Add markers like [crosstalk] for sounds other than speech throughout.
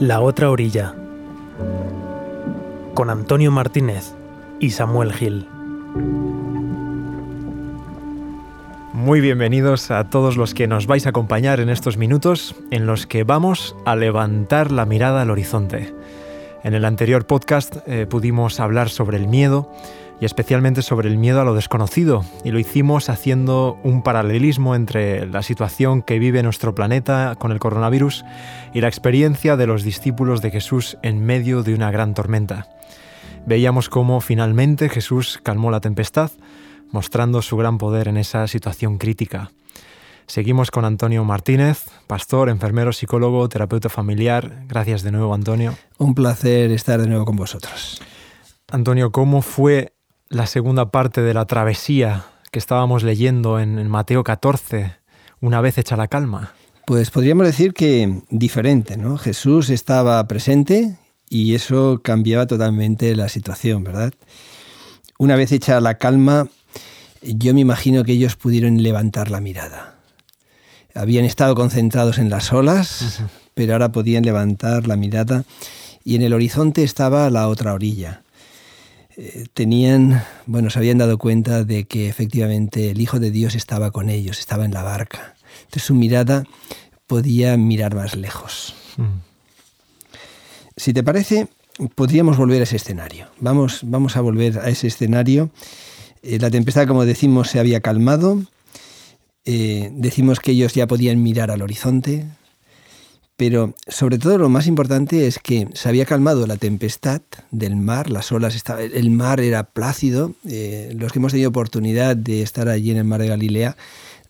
La otra orilla. Con Antonio Martínez y Samuel Gil. Muy bienvenidos a todos los que nos vais a acompañar en estos minutos en los que vamos a levantar la mirada al horizonte. En el anterior podcast eh, pudimos hablar sobre el miedo y especialmente sobre el miedo a lo desconocido y lo hicimos haciendo un paralelismo entre la situación que vive nuestro planeta con el coronavirus y la experiencia de los discípulos de Jesús en medio de una gran tormenta. Veíamos cómo finalmente Jesús calmó la tempestad, mostrando su gran poder en esa situación crítica. Seguimos con Antonio Martínez, pastor, enfermero, psicólogo, terapeuta familiar. Gracias de nuevo, Antonio. Un placer estar de nuevo con vosotros. Antonio, ¿cómo fue la segunda parte de la travesía que estábamos leyendo en, Mateo 14, una vez hecha la calma? Pues podríamos decir que diferente, ¿no? Jesús estaba presente y eso cambiaba totalmente la situación, ¿verdad? Una vez hecha la calma, yo me imagino que ellos pudieron levantar la mirada habían estado concentrados en las olas, pero ahora podían levantar la mirada y en el horizonte estaba la otra orilla. Eh, tenían, bueno, se habían dado cuenta de que efectivamente el Hijo de Dios estaba con ellos, estaba en la barca. Entonces su mirada podía mirar más lejos. Mm. Si te parece, podríamos volver a ese escenario. Vamos, vamos a volver a ese escenario. Eh, la tempestad, como decimos, se había calmado. Eh, decimos que ellos ya podían mirar al horizonte, pero sobre todo lo más importante es que se había calmado la tempestad del mar, las olas, estaba, el mar era plácido. Eh, los que hemos tenido oportunidad de estar allí en el mar de Galilea,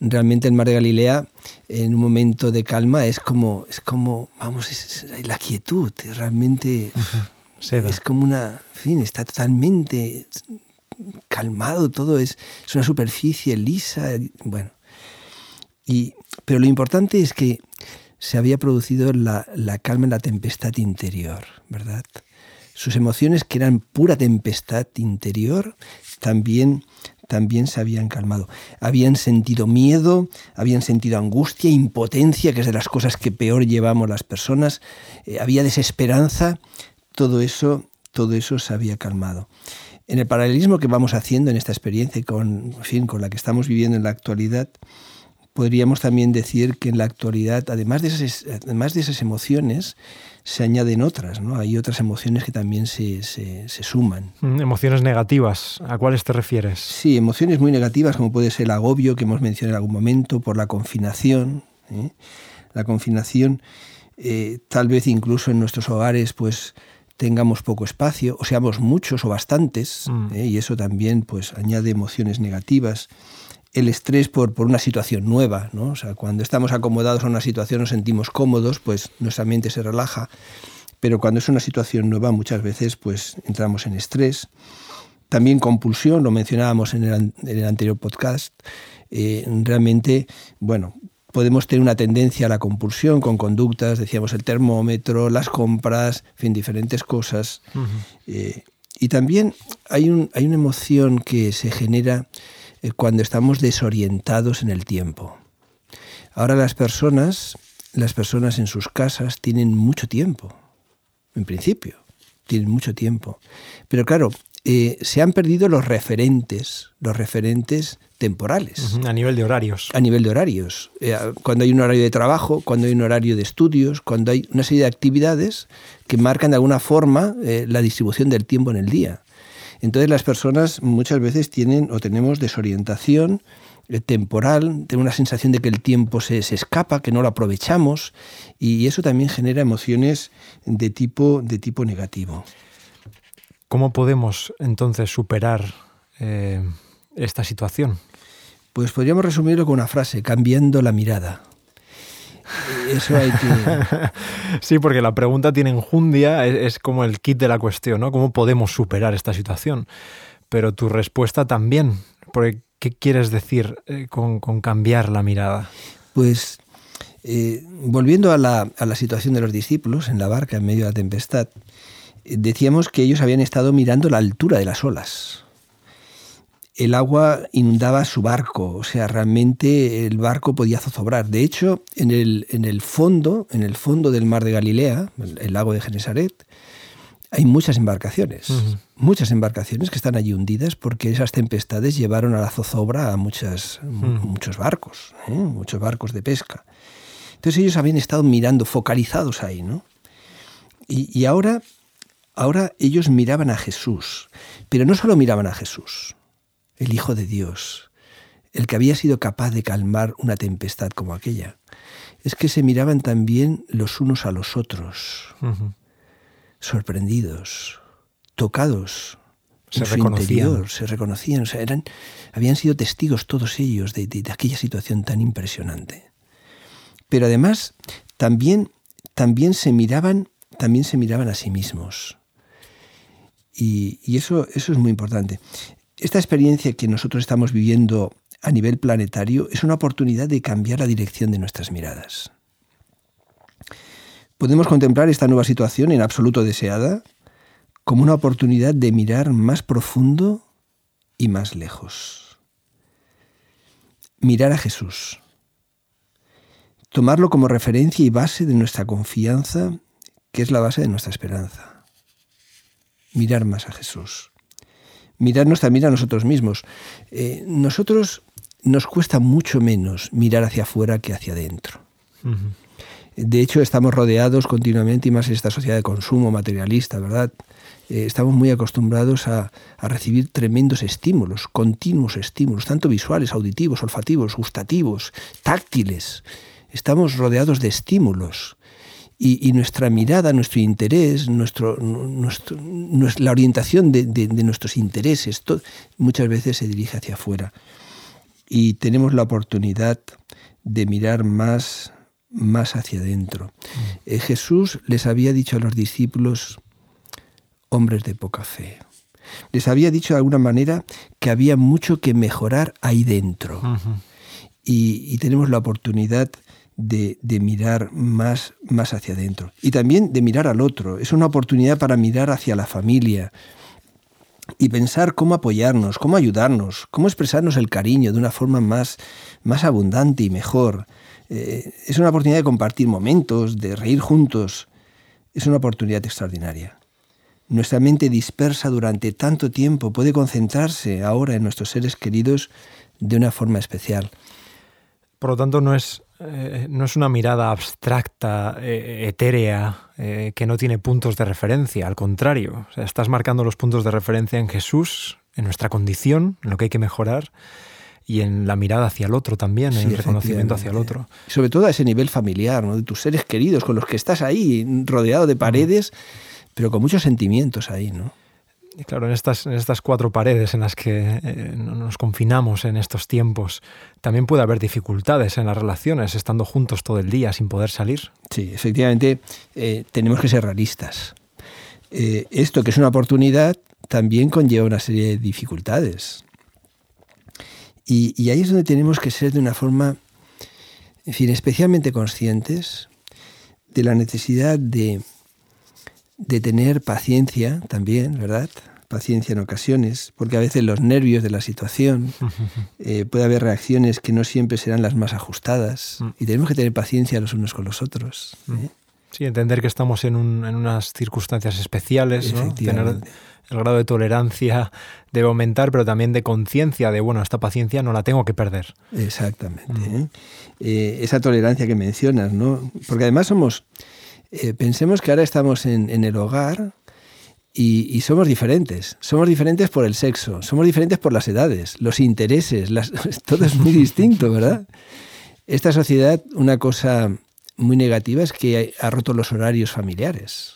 realmente el mar de Galilea en un momento de calma es como, es como vamos, es, la quietud, realmente [laughs] es como una, en fin, está totalmente calmado, todo es, es una superficie lisa, bueno pero lo importante es que se había producido la, calma en la tempestad interior, ¿verdad? Sus emociones, que eran pura tempestad interior, también, también se habían calmado. Habían sentido miedo, habían sentido angustia, impotencia, que es de las cosas que peor llevamos las personas. Eh, había desesperanza, todo eso, todo eso se había calmado. En el paralelismo que vamos haciendo en esta experiencia con, fin, con la que estamos viviendo en la actualidad, podríamos también decir que en la actualidad, además de esas, además de esas emociones, se añaden otras, ¿no? Hay otras emociones que también se, suman. Mm, emociones negativas, ¿a cuáles te refieres? Sí, emociones muy negativas, como puede ser el agobio que hemos mencionado en algún momento, por la confinación. ¿eh? La confinación, eh, tal vez incluso en nuestros hogares, pues tengamos poco espacio, o seamos muchos o bastantes, mm. ¿eh? y eso también pues añade emociones negativas el estrés por, por, una situación nueva. ¿no? O sea, cuando estamos acomodados a una situación nos sentimos cómodos, pues nuestra mente se relaja. Pero cuando es una situación nueva, muchas veces pues, entramos en estrés. También compulsión, lo mencionábamos en el, anterior podcast. Eh, realmente, bueno, podemos tener una tendencia a la compulsión con conductas, decíamos el termómetro, las compras, en fin, diferentes cosas. Eh, y también hay, un, hay una emoción que se genera cuando estamos desorientados en el tiempo. Ahora las personas, las personas en sus casas tienen mucho tiempo, en principio, tienen mucho tiempo. Pero claro, eh, se han perdido los referentes, los referentes temporales. A nivel de horarios. A nivel de horarios. Eh, cuando hay un horario de trabajo, cuando hay un horario de estudios, cuando hay una serie de actividades que marcan de alguna forma la distribución del tiempo en el día. Entonces las personas muchas veces tienen o tenemos desorientación eh, temporal, tenemos una sensación de que el tiempo se, escapa, que no lo aprovechamos y eso también genera emociones de tipo, de tipo negativo. ¿Cómo podemos entonces superar eh, esta situación? Pues podríamos resumirlo con una frase, cambiando la mirada. Eso hay que... [laughs] sí, porque la pregunta tiene enjundia, es, como el kit de la cuestión, ¿no? ¿Cómo podemos superar esta situación? Pero tu respuesta también, porque ¿qué quieres decir eh, con, cambiar la mirada? Pues eh, volviendo a la, a la, situación de los discípulos en la barca en medio de la tempestad, eh, decíamos que ellos habían estado mirando la altura de las olas. El agua inundaba su barco, o sea, realmente el barco podía zozobrar. De hecho, en el, en el fondo, en el fondo del mar de Galilea, el, lago de Genesaret, hay muchas embarcaciones, muchas embarcaciones que están allí hundidas porque esas tempestades llevaron a la zozobra a muchas, muchos barcos, ¿eh? muchos barcos de pesca. Entonces ellos habían estado mirando, focalizados ahí, ¿no? Y, y ahora, ahora ellos miraban a Jesús, pero no solo miraban a Jesús, el Hijo de Dios, el que había sido capaz de calmar una tempestad como aquella, es que se miraban también los unos a los otros, sorprendidos, tocados. Se en su interior, se reconocían, o sea, eran, habían sido testigos todos ellos de, aquella situación tan impresionante. Pero además, también, también se miraban, también se miraban a sí mismos. Y, y, eso, eso es muy importante. Esta experiencia que nosotros estamos viviendo a nivel planetario es una oportunidad de cambiar la dirección de nuestras miradas. Podemos contemplar esta nueva situación en absoluto deseada como una oportunidad de mirar más profundo y más lejos. Mirar a Jesús. Tomarlo como referencia y base de nuestra confianza, que es la base de nuestra esperanza. Mirar más a Jesús mirarnos también a nosotros mismos. Eh, nosotros nos cuesta mucho menos mirar hacia afuera que hacia adentro. De hecho, estamos rodeados continuamente, y más en esta sociedad de consumo materialista, ¿verdad? Eh, estamos muy acostumbrados a, a, recibir tremendos estímulos, continuos estímulos, tanto visuales, auditivos, olfativos, gustativos, táctiles. Estamos rodeados de estímulos y, nuestra mirada, nuestro interés, nuestro, nuestro, la orientación de, nuestros intereses, muchas veces se dirige hacia afuera. Y tenemos la oportunidad de mirar más, más hacia adentro. Mm. Eh, Jesús les había dicho a los discípulos, hombres de poca fe. Les había dicho de alguna manera que había mucho que mejorar ahí dentro. y, y, tenemos la oportunidad de, mirar más, más hacia adentro. Y también de mirar al otro. Es una oportunidad para mirar hacia la familia y pensar cómo apoyarnos, cómo ayudarnos, cómo expresarnos el cariño de una forma más, más abundante y mejor. Eh, es una oportunidad de compartir momentos, de reír juntos. Es una oportunidad extraordinaria. Nuestra mente dispersa durante tanto tiempo puede concentrarse ahora en nuestros seres queridos de una forma especial. Por lo tanto, no es eh, no es una mirada abstracta, eh, etérea, eh, que no tiene puntos de referencia, al contrario, estás marcando los puntos de referencia en Jesús, en nuestra condición, en lo que hay que mejorar y en la mirada hacia el otro también, en el reconocimiento hacia el otro. Sobre todo a ese nivel familiar, ¿no? de tus seres queridos, con los que estás ahí, rodeado de paredes, pero con muchos sentimientos ahí, ¿no? Claro, en estas, en estas cuatro paredes en las que eh, nos confinamos en estos tiempos, también puede haber dificultades en las relaciones, estando juntos todo el día sin poder salir. Sí, efectivamente, eh, tenemos que ser realistas. Eh, esto que es una oportunidad también conlleva una serie de dificultades. Y, y ahí es donde tenemos que ser de una forma, en fin, especialmente conscientes de la necesidad de de tener paciencia también, ¿verdad? Paciencia en ocasiones, porque a veces los nervios de la situación, [laughs] eh, puede haber reacciones que no siempre serán las más ajustadas mm. y tenemos que tener paciencia los unos con los otros. ¿eh? Sí, entender que estamos en, unas circunstancias especiales, ¿no? Tener el grado de tolerancia debe aumentar, pero también de conciencia de, bueno, esta paciencia no la tengo que perder. Exactamente. Mm. ¿eh? esa tolerancia que mencionas, ¿no? Porque además somos eh, pensemos que ahora estamos en, el hogar y, somos diferentes. Somos diferentes por el sexo, somos diferentes por las edades, los intereses, [laughs] todo es muy distinto, ¿verdad? Esta sociedad, una cosa muy negativa es que ha roto los horarios familiares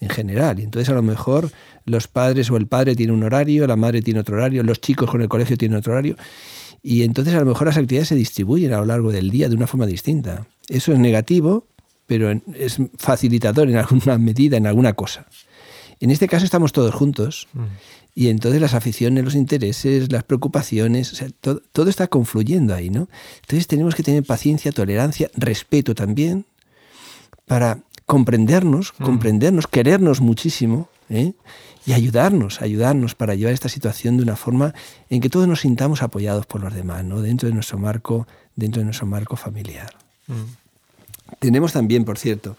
en general. Entonces a lo mejor los padres o el padre tiene un horario, la madre tiene otro horario, los chicos con el colegio tienen otro horario. Y entonces a lo mejor las actividades se distribuyen a lo largo del día de una forma distinta. Eso es negativo pero es facilitador en alguna medida, en alguna cosa. En este caso estamos todos juntos mm. y entonces las aficiones, los intereses, las preocupaciones, todo, está confluyendo ahí, ¿no? Entonces tenemos que tener paciencia, tolerancia, respeto también para comprendernos, mm. comprendernos, querernos muchísimo ¿eh? y ayudarnos, ayudarnos para llevar esta situación de una forma en que todos nos sintamos apoyados por los demás, ¿no? dentro de nuestro marco, dentro de nuestro marco familiar. Mm. Tenemos también, por cierto,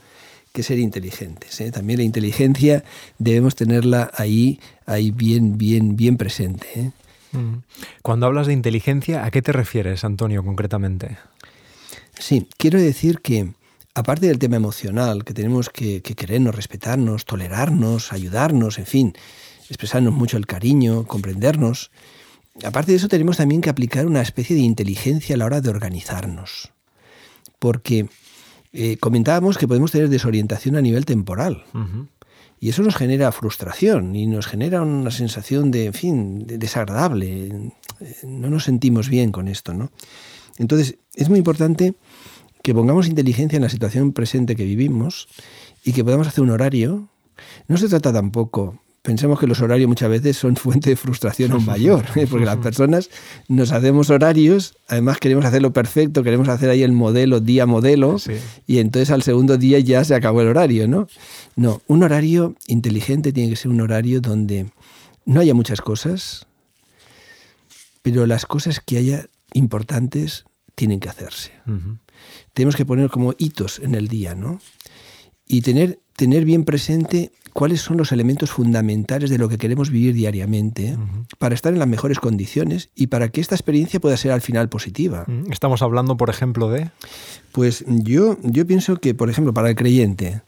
que ser inteligentes. ¿eh? También la inteligencia debemos tenerla ahí, ahí bien, bien, bien presente. ¿eh? Mm. Cuando hablas de inteligencia, ¿a qué te refieres, Antonio, concretamente? Sí, quiero decir que aparte del tema emocional, que tenemos que, querernos, respetarnos, tolerarnos, ayudarnos, en fin, expresarnos mucho el cariño, comprendernos, aparte de eso tenemos también que aplicar una especie de inteligencia a la hora de organizarnos. Porque eh, comentábamos que podemos tener desorientación a nivel temporal. Y eso nos genera frustración y nos genera una sensación de, en fin, desagradable. No nos sentimos bien con esto, ¿no? Entonces, es muy importante que pongamos inteligencia en la situación presente que vivimos y que podamos hacer un horario. No se trata tampoco, pensemos que los horarios muchas veces son fuente de frustración aún mayor, ¿eh? porque las personas nos hacemos horarios, además queremos hacerlo perfecto, queremos hacer ahí el modelo, día modelo, y entonces al segundo día ya se acabó el horario, ¿no? No, un horario inteligente tiene que ser un horario donde no haya muchas cosas, pero las cosas que haya importantes tienen que hacerse tenemos que poner como hitos en el día, ¿no? Y tener, tener bien presente cuáles son los elementos fundamentales de lo que queremos vivir diariamente para estar en las mejores condiciones y para que esta experiencia pueda ser al final positiva. Estamos hablando, por ejemplo, de... Pues yo, yo pienso que, por ejemplo, para el creyente,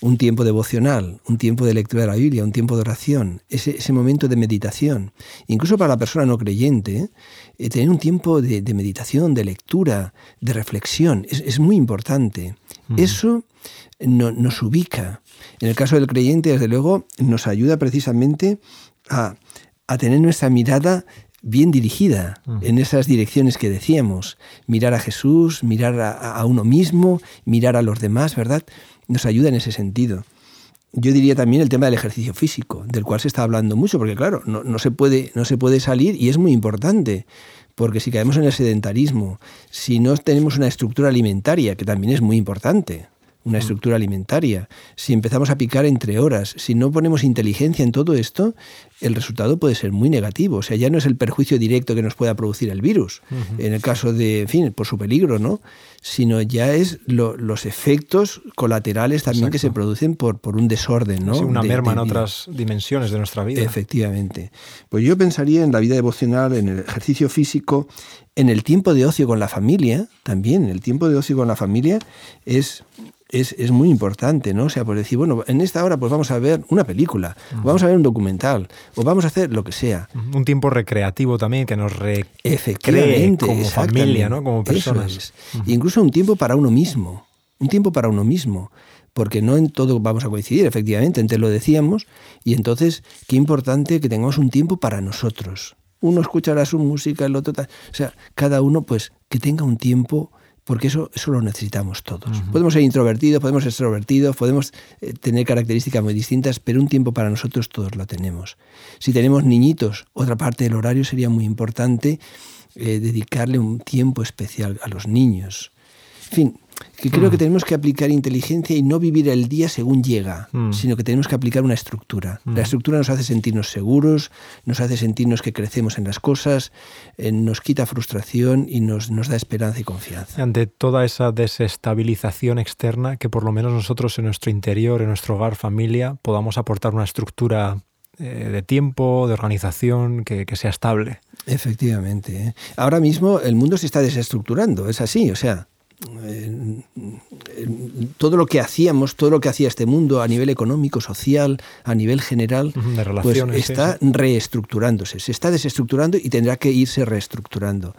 un tiempo devocional, un tiempo de lectura de la Biblia, un tiempo de oración, ese, ese momento de meditación. Incluso para la persona no creyente, eh, tener un tiempo de, meditación, de lectura, de reflexión, es, muy importante. Eso nos ubica. En el caso del creyente, desde luego, nos ayuda precisamente a, tener nuestra mirada bien dirigida en esas direcciones que decíamos. Mirar a Jesús, mirar a, uno mismo, mirar a los demás, ¿verdad? nos ayuda en ese sentido. Yo diría también el tema del ejercicio físico, del cual se está hablando mucho, porque claro, no, se, puede, no se puede salir y es muy importante, porque si caemos en el sedentarismo, si no tenemos una estructura alimentaria, que también es muy importante, una mm. estructura alimentaria, si empezamos a picar entre horas, si no ponemos inteligencia en todo esto, el resultado puede ser muy negativo. O sea, ya no es el perjuicio directo que nos pueda producir el virus, en el caso de, en fin, por su peligro, ¿no? Sino ya es los efectos colaterales también que se producen por, por un desorden, ¿no? una merma en otras dimensiones de nuestra vida. Efectivamente. Pues yo pensaría en la vida devocional, en el ejercicio físico, en el tiempo de ocio con la familia, también, el tiempo de ocio con la familia es es, muy importante, ¿no? O sea, por decir, bueno, en esta hora pues vamos a ver una película, o vamos a ver un documental, o vamos a hacer lo que sea. Un tiempo recreativo también que nos recree como familia, ¿no? Como personas. Incluso un tiempo para uno mismo, un tiempo para uno mismo porque no en todo vamos a coincidir, efectivamente, antes lo decíamos, y entonces qué importante que tengamos un tiempo para nosotros. Uno escuchará su música, el otro tal. O sea, cada uno pues que tenga un tiempo porque eso, eso lo necesitamos todos. Podemos ser introvertidos, podemos ser extrovertidos, podemos eh, tener características muy distintas, pero un tiempo para nosotros todos lo tenemos. Si tenemos niñitos, otra parte del horario sería muy importante eh, dedicarle un tiempo especial a los niños. En fin, que creo que mm. tenemos que aplicar inteligencia y no vivir el día según llega, mm. sino que tenemos que aplicar una estructura. La mm. estructura nos hace sentirnos seguros, nos hace sentirnos que crecemos en las cosas, eh, nos quita frustración y nos, nos da esperanza y confianza. Ante toda esa desestabilización externa, que por lo menos nosotros en nuestro interior, en nuestro hogar, familia, podamos aportar una estructura eh, de tiempo, de organización, que, que sea estable. Efectivamente. ¿eh? Ahora mismo el mundo se está desestructurando, es así, o sea, todo lo que hacíamos, todo lo que hacía este mundo a nivel económico, social, a nivel general, pues está reestructurándose, se está desestructurando y tendrá que irse reestructurando.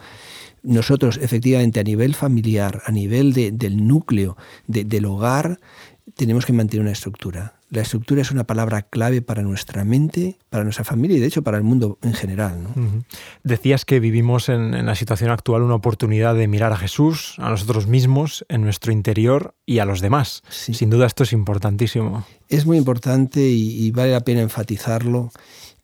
Nosotros, efectivamente, a nivel familiar, a nivel del núcleo, del hogar, tenemos que mantener una estructura. La estructura es una palabra clave para nuestra mente, para nuestra familia y de hecho para el mundo en general. Decías que vivimos en, la situación actual una oportunidad de mirar a Jesús, a nosotros mismos, en nuestro interior y a los demás. Sin duda esto es importantísimo. Es muy importante y, y vale la pena enfatizarlo,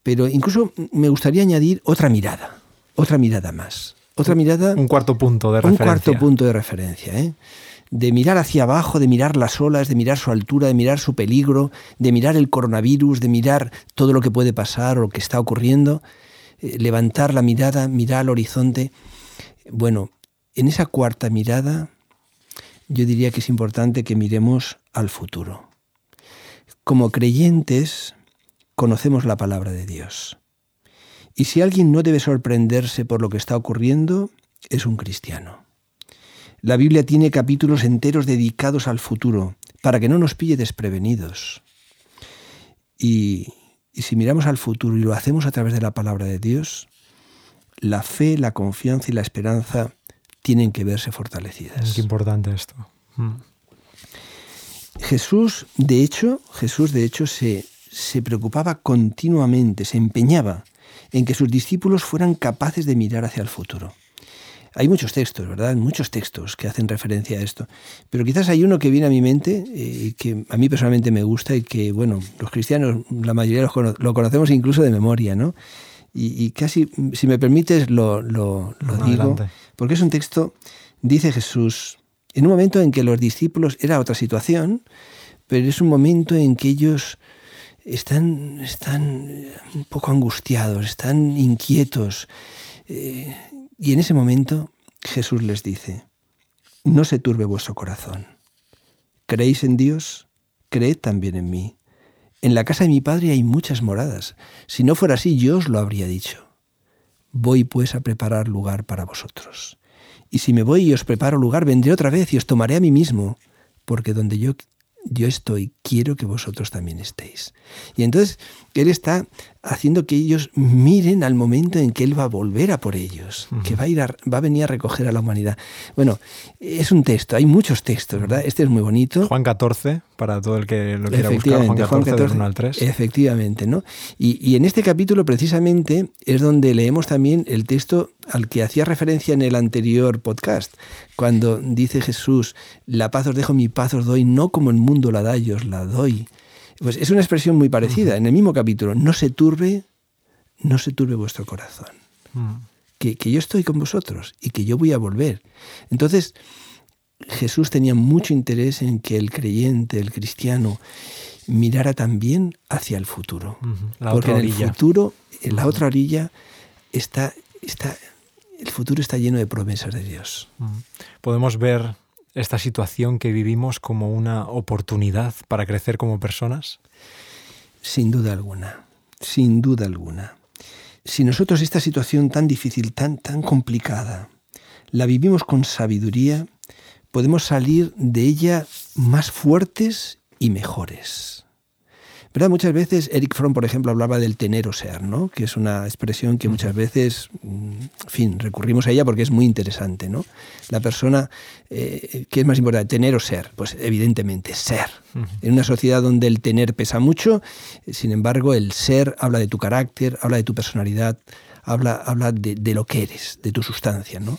pero incluso me gustaría añadir otra mirada, otra mirada más. Otra mirada. Un cuarto punto de referencia. Un cuarto punto de referencia, ¿eh? De mirar hacia abajo, de mirar las olas, de mirar su altura, de mirar su peligro, de mirar el coronavirus, de mirar todo lo que puede pasar o lo que está ocurriendo, eh, levantar la mirada, mirar al horizonte. Bueno, en esa cuarta mirada yo diría que es importante que miremos al futuro. Como creyentes conocemos la palabra de Dios. Y si alguien no debe sorprenderse por lo que está ocurriendo, es un cristiano. La Biblia tiene capítulos enteros dedicados al futuro, para que no nos pille desprevenidos. Y, si miramos al futuro y lo hacemos a través de la palabra de Dios, la fe, la confianza y la esperanza tienen que verse fortalecidas. Qué importante esto. Mm. Jesús, de hecho, Jesús, de hecho, se, se preocupaba continuamente, se empeñaba en que sus discípulos fueran capaces de mirar hacia el futuro. Hay muchos textos, ¿verdad? Muchos textos que hacen referencia a esto. Pero quizás hay uno que viene a mi mente, eh, que a mí personalmente me gusta y que, bueno, los cristianos, la mayoría lo, conocemos incluso de memoria, ¿no? Y, casi, si me permites, lo, lo, digo, porque es un texto, dice Jesús, en un momento en que los discípulos, era otra situación, pero es un momento en que ellos están, están un poco angustiados, están inquietos. Eh, y en ese momento Jesús les dice, no se turbe vuestro corazón. ¿Creéis en Dios? Creed también en mí. En la casa de mi Padre hay muchas moradas. Si no fuera así, yo os lo habría dicho. Voy pues a preparar lugar para vosotros. Y si me voy y os preparo lugar, vendré otra vez y os tomaré a mí mismo, porque donde yo yo estoy, quiero que vosotros también estéis. Y entonces Él está haciendo que ellos miren al momento en que Él va a volver a por ellos, que va a, ir va a venir a recoger a la humanidad. Bueno, es un texto, hay muchos textos, ¿verdad? Este es muy bonito. Juan 14, para todo el que lo quiera buscar, Juan 14, 1 al 3. Efectivamente, ¿no? Y, y en este capítulo precisamente es donde leemos también el texto al que hacía referencia en el anterior podcast, cuando dice Jesús, la paz os dejo, mi paz os doy, no como el mundo la da, yo os la doy. Pues es una expresión muy parecida, en el mismo capítulo, no se turbe, no se turbe vuestro corazón. Mm. Que, que yo estoy con vosotros y que yo voy a volver. Entonces, Jesús tenía mucho interés en que el creyente, el cristiano, mirara también hacia el futuro. Porque en el futuro, en la otra orilla, está, está, el futuro está lleno de promesas de Dios. Podemos ver esta situación que vivimos como una oportunidad para crecer como personas? Sin duda alguna, sin duda alguna. Si nosotros esta situación tan difícil, tan, tan complicada, la vivimos con sabiduría, podemos salir de ella más fuertes y mejores. Muchas veces Eric Fromm, por ejemplo, hablaba del tener o ser, ¿no? que es una expresión que muchas veces, en fin, recurrimos a ella porque es muy interesante. ¿no? La persona, eh, ¿qué es más importante, tener o ser? Pues evidentemente ser. En una sociedad donde el tener pesa mucho, sin embargo, el ser habla de tu carácter, habla de tu personalidad, habla, habla de, de lo que eres, de tu sustancia. ¿no?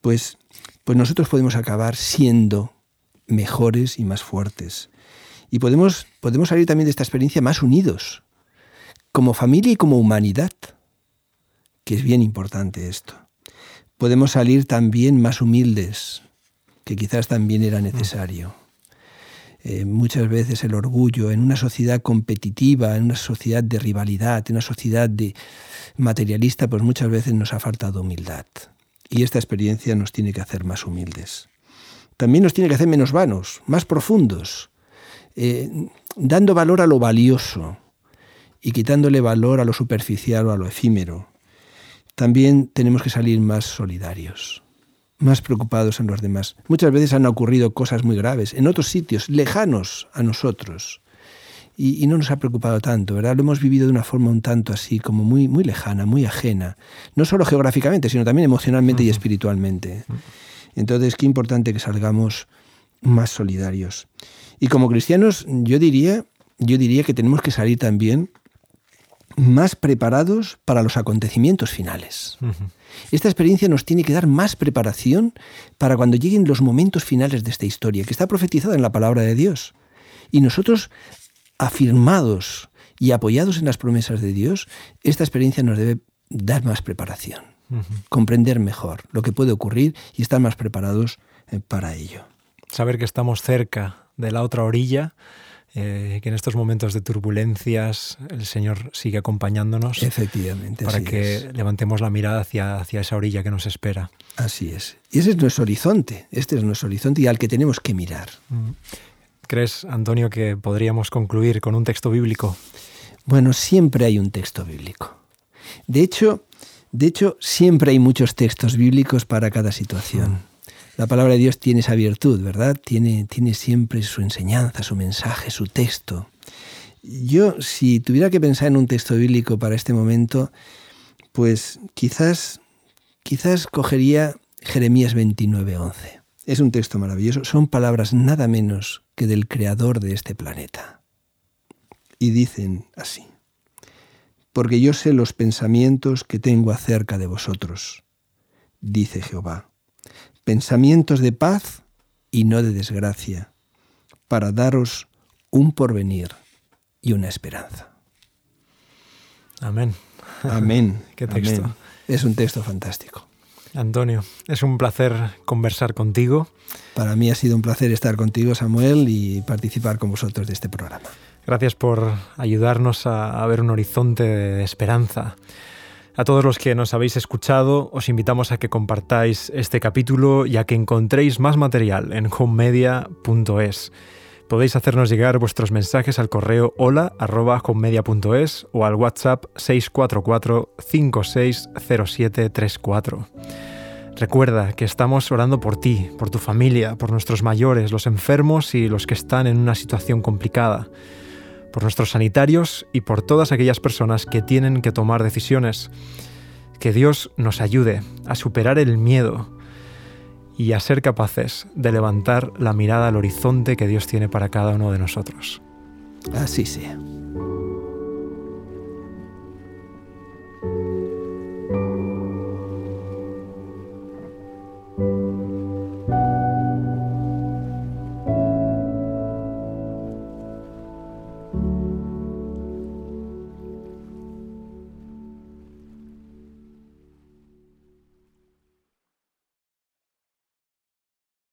Pues, pues nosotros podemos acabar siendo mejores y más fuertes y podemos, podemos salir también de esta experiencia más unidos, como familia y como humanidad, que es bien importante esto. Podemos salir también más humildes, que quizás también era necesario. Eh, muchas veces el orgullo en una sociedad competitiva, en una sociedad de rivalidad, en una sociedad de materialista, pues muchas veces nos ha faltado humildad. Y esta experiencia nos tiene que hacer más humildes. También nos tiene que hacer menos vanos, más profundos, eh, dando valor a lo valioso y quitándole valor a lo superficial o a lo efímero. También tenemos que salir más solidarios, más preocupados en los demás. Muchas veces han ocurrido cosas muy graves en otros sitios, lejanos a nosotros. Y, no nos ha preocupado tanto, ¿verdad? Lo hemos vivido de una forma un tanto así, como muy, muy lejana, muy ajena. No solo geográficamente, sino también emocionalmente y espiritualmente. Entonces, qué importante que salgamos más solidarios. Y como cristianos, yo diría, yo diría que tenemos que salir también más preparados para los acontecimientos finales. Esta experiencia nos tiene que dar más preparación para cuando lleguen los momentos finales de esta historia, que está profetizada en la palabra de Dios. Y nosotros, afirmados y apoyados en las promesas de Dios, esta experiencia nos debe dar más preparación. comprender mejor lo que puede ocurrir y estar más preparados eh, para ello. Saber que estamos cerca de la otra orilla, eh, que en estos momentos de turbulencias el Señor sigue acompañándonos. Efectivamente. Para que levantemos la mirada hacia, hacia esa orilla que nos espera. Así es. Y ese es nuestro horizonte, este es nuestro horizonte y al que tenemos que mirar. Mm. ¿Crees, Antonio, que podríamos concluir con un texto bíblico? Bueno, siempre hay un texto bíblico. De hecho, de hecho, siempre hay muchos textos bíblicos para cada situación. Mm. La palabra de Dios tiene esa virtud, ¿verdad? Tiene, tiene siempre su enseñanza, su mensaje, su texto. Yo, si tuviera que pensar en un texto bíblico para este momento, pues quizás, quizás cogería Jeremías 29:11. Es un texto maravilloso. Son palabras nada menos que del creador de este planeta. Y dicen así porque yo sé los pensamientos que tengo acerca de vosotros, dice Jehová, pensamientos de paz y no de desgracia, para daros un porvenir y una esperanza. Amén. Amén. [laughs] Qué texto. Es un texto fantástico. Antonio, es un placer conversar contigo. Para mí ha sido un placer estar contigo, Samuel, y participar con vosotros de este programa. Gracias por ayudarnos a, ver un horizonte de esperanza. A todos los que nos habéis escuchado, os invitamos a que compartáis este capítulo y a que encontréis más material en homemedia.es. Podéis hacernos llegar vuestros mensajes al correo hola.homemedia.es o al WhatsApp 644 560734. Recuerda que estamos orando por ti, por tu familia, por nuestros mayores, los enfermos y los que están en una situación complicada por nuestros sanitarios y por todas aquellas personas que tienen que tomar decisiones. Que Dios nos ayude a superar el miedo y a ser capaces de levantar la mirada al horizonte que Dios tiene para cada uno de nosotros. Así sea.